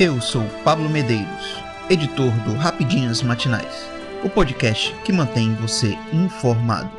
Eu sou Pablo Medeiros, editor do Rapidinhas Matinais, o podcast que mantém você informado.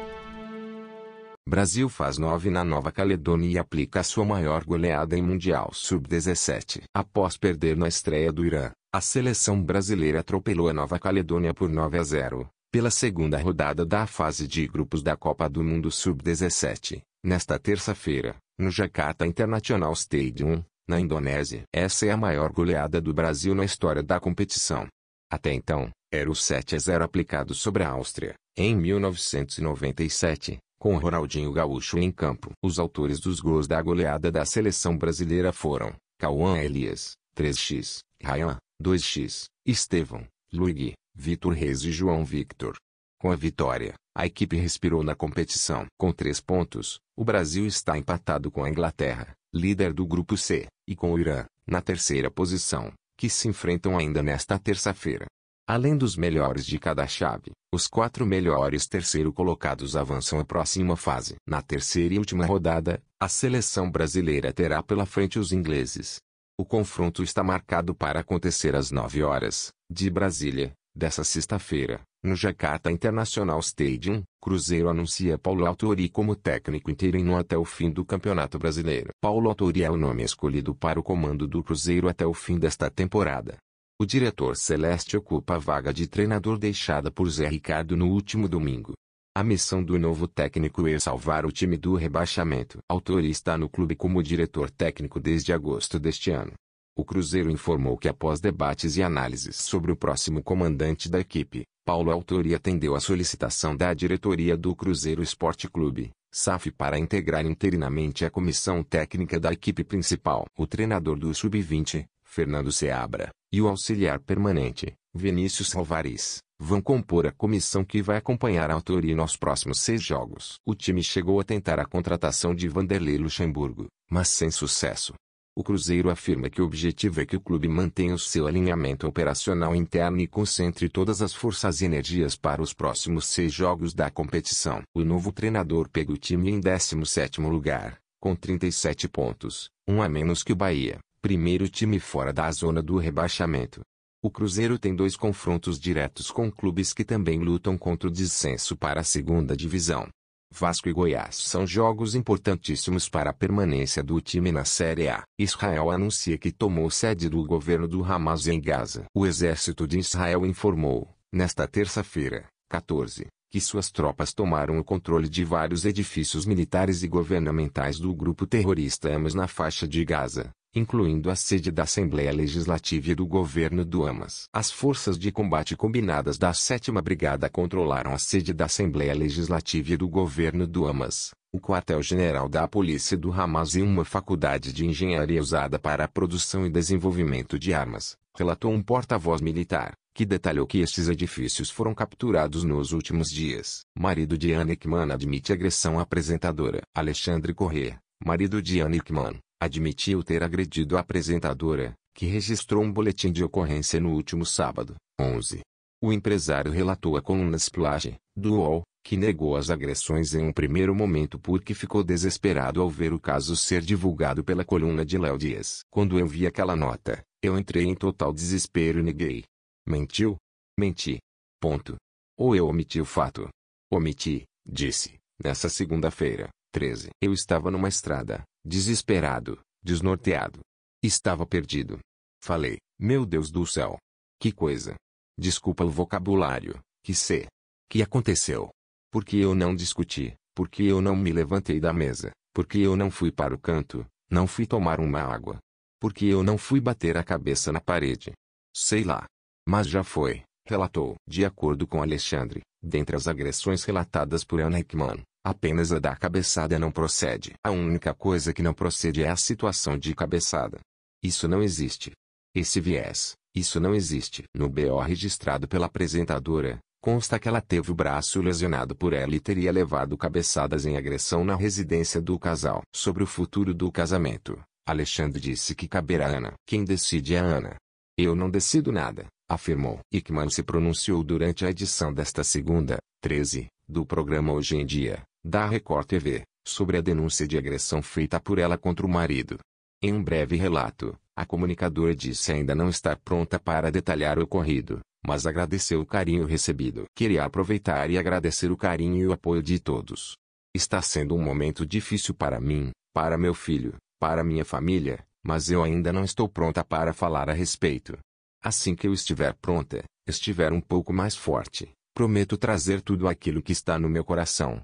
Brasil faz 9 na Nova Caledônia e aplica a sua maior goleada em Mundial Sub-17. Após perder na estreia do Irã, a seleção brasileira atropelou a Nova Caledônia por 9 a 0, pela segunda rodada da fase de grupos da Copa do Mundo Sub-17, nesta terça-feira, no Jakarta International Stadium, na Indonésia. Essa é a maior goleada do Brasil na história da competição. Até então, era o 7 a 0 aplicado sobre a Áustria, em 1997, com Ronaldinho Gaúcho em campo. Os autores dos gols da goleada da seleção brasileira foram Cauã Elias, 3x, Ryan, 2x, Estevão, Luigi, Vitor Reis e João Victor. Com a vitória, a equipe respirou na competição. Com três pontos, o Brasil está empatado com a Inglaterra, líder do grupo C, e com o Irã, na terceira posição, que se enfrentam ainda nesta terça-feira. Além dos melhores de cada chave, os quatro melhores terceiro colocados avançam à próxima fase. Na terceira e última rodada, a seleção brasileira terá pela frente os ingleses. O confronto está marcado para acontecer às 9 horas, de Brasília, dessa sexta-feira, no Jakarta International Stadium, Cruzeiro anuncia Paulo Autori como técnico interino até o fim do Campeonato Brasileiro. Paulo Autori é o nome escolhido para o comando do Cruzeiro até o fim desta temporada. O diretor Celeste ocupa a vaga de treinador deixada por Zé Ricardo no último domingo. A missão do novo técnico é salvar o time do rebaixamento. Autori está no clube como diretor técnico desde agosto deste ano. O Cruzeiro informou que após debates e análises sobre o próximo comandante da equipe, Paulo Autori atendeu a solicitação da diretoria do Cruzeiro Esporte Clube, SAF para integrar interinamente a comissão técnica da equipe principal. O treinador do Sub-20, Fernando Seabra, e o auxiliar permanente, Vinícius Alvares, vão compor a comissão que vai acompanhar a autoria nos próximos seis jogos. O time chegou a tentar a contratação de Vanderlei Luxemburgo, mas sem sucesso. O Cruzeiro afirma que o objetivo é que o clube mantenha o seu alinhamento operacional interno e concentre todas as forças e energias para os próximos seis jogos da competição. O novo treinador pega o time em 17º lugar, com 37 pontos, um a menos que o Bahia, primeiro time fora da zona do rebaixamento. O Cruzeiro tem dois confrontos diretos com clubes que também lutam contra o descenso para a segunda divisão. Vasco e Goiás são jogos importantíssimos para a permanência do time na Série A. Israel anuncia que tomou sede do governo do Hamas em Gaza. O exército de Israel informou, nesta terça-feira, 14, que suas tropas tomaram o controle de vários edifícios militares e governamentais do grupo terrorista Hamas na faixa de Gaza, incluindo a sede da Assembleia Legislativa e do governo do Hamas. As forças de combate combinadas da 7 Brigada controlaram a sede da Assembleia Legislativa e do governo do Hamas, o quartel-general da polícia do Hamas e uma faculdade de engenharia usada para a produção e desenvolvimento de armas, relatou um porta-voz militar, que detalhou que estes edifícios foram capturados nos últimos dias. Marido de Anne Ekman admite agressão à apresentadora. Alexandre Corrêa, marido de Anne Ekman, admitiu ter agredido a apresentadora, que registrou um boletim de ocorrência no último sábado, 11. O empresário relatou à coluna Splash, do UOL, que negou as agressões em um primeiro momento porque ficou desesperado ao ver o caso ser divulgado pela coluna de Léo Dias. Quando eu vi aquela nota, eu entrei em total desespero e neguei. Mentiu? Menti. Ponto. Ou eu omiti o fato. Omiti, disse, nessa segunda-feira, 13. Eu estava numa estrada, desesperado, desnorteado. Estava perdido. Falei, meu Deus do céu. Que coisa. Desculpa o vocabulário, que sei. Que aconteceu? Porque eu não discuti, porque eu não me levantei da mesa, porque eu não fui para o canto, não fui tomar uma água. Porque eu não fui bater a cabeça na parede. Sei lá. Mas já foi, relatou. De acordo com Alexandre, dentre as agressões relatadas por Anna Hickman, Apenas a da cabeçada não procede. A única coisa que não procede é a situação de cabeçada. Isso não existe. Esse viés, isso não existe. No BO registrado pela apresentadora, consta que ela teve o braço lesionado por ela e teria levado cabeçadas em agressão na residência do casal. Sobre o futuro do casamento, Alexandre disse que caberá a Ana. Quem decide é a Ana. Eu não decido nada, afirmou. Ickman se pronunciou durante a edição desta segunda, 13, do programa Hoje em Dia da Record TV, sobre a denúncia de agressão feita por ela contra o marido. Em um breve relato, A comunicadora disse ainda não estar pronta para detalhar o ocorrido, mas agradeceu o carinho recebido. Queria aproveitar e agradecer o carinho e o apoio de todos. Está sendo um momento difícil para mim, para meu filho, para minha família, mas eu ainda não estou pronta para falar a respeito. Assim que eu estiver pronta, estiver um pouco mais forte, prometo trazer tudo aquilo que está no meu coração,